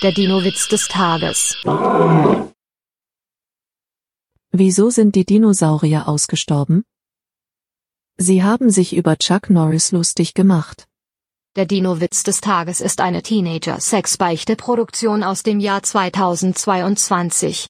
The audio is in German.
Der Dino-Witz des Tages. Wieso sind die Dinosaurier ausgestorben? Sie haben sich über Chuck Norris lustig gemacht. Der Dino-Witz des Tages ist eine Teenager-Sex-Beichte-Produktion aus dem Jahr 2022.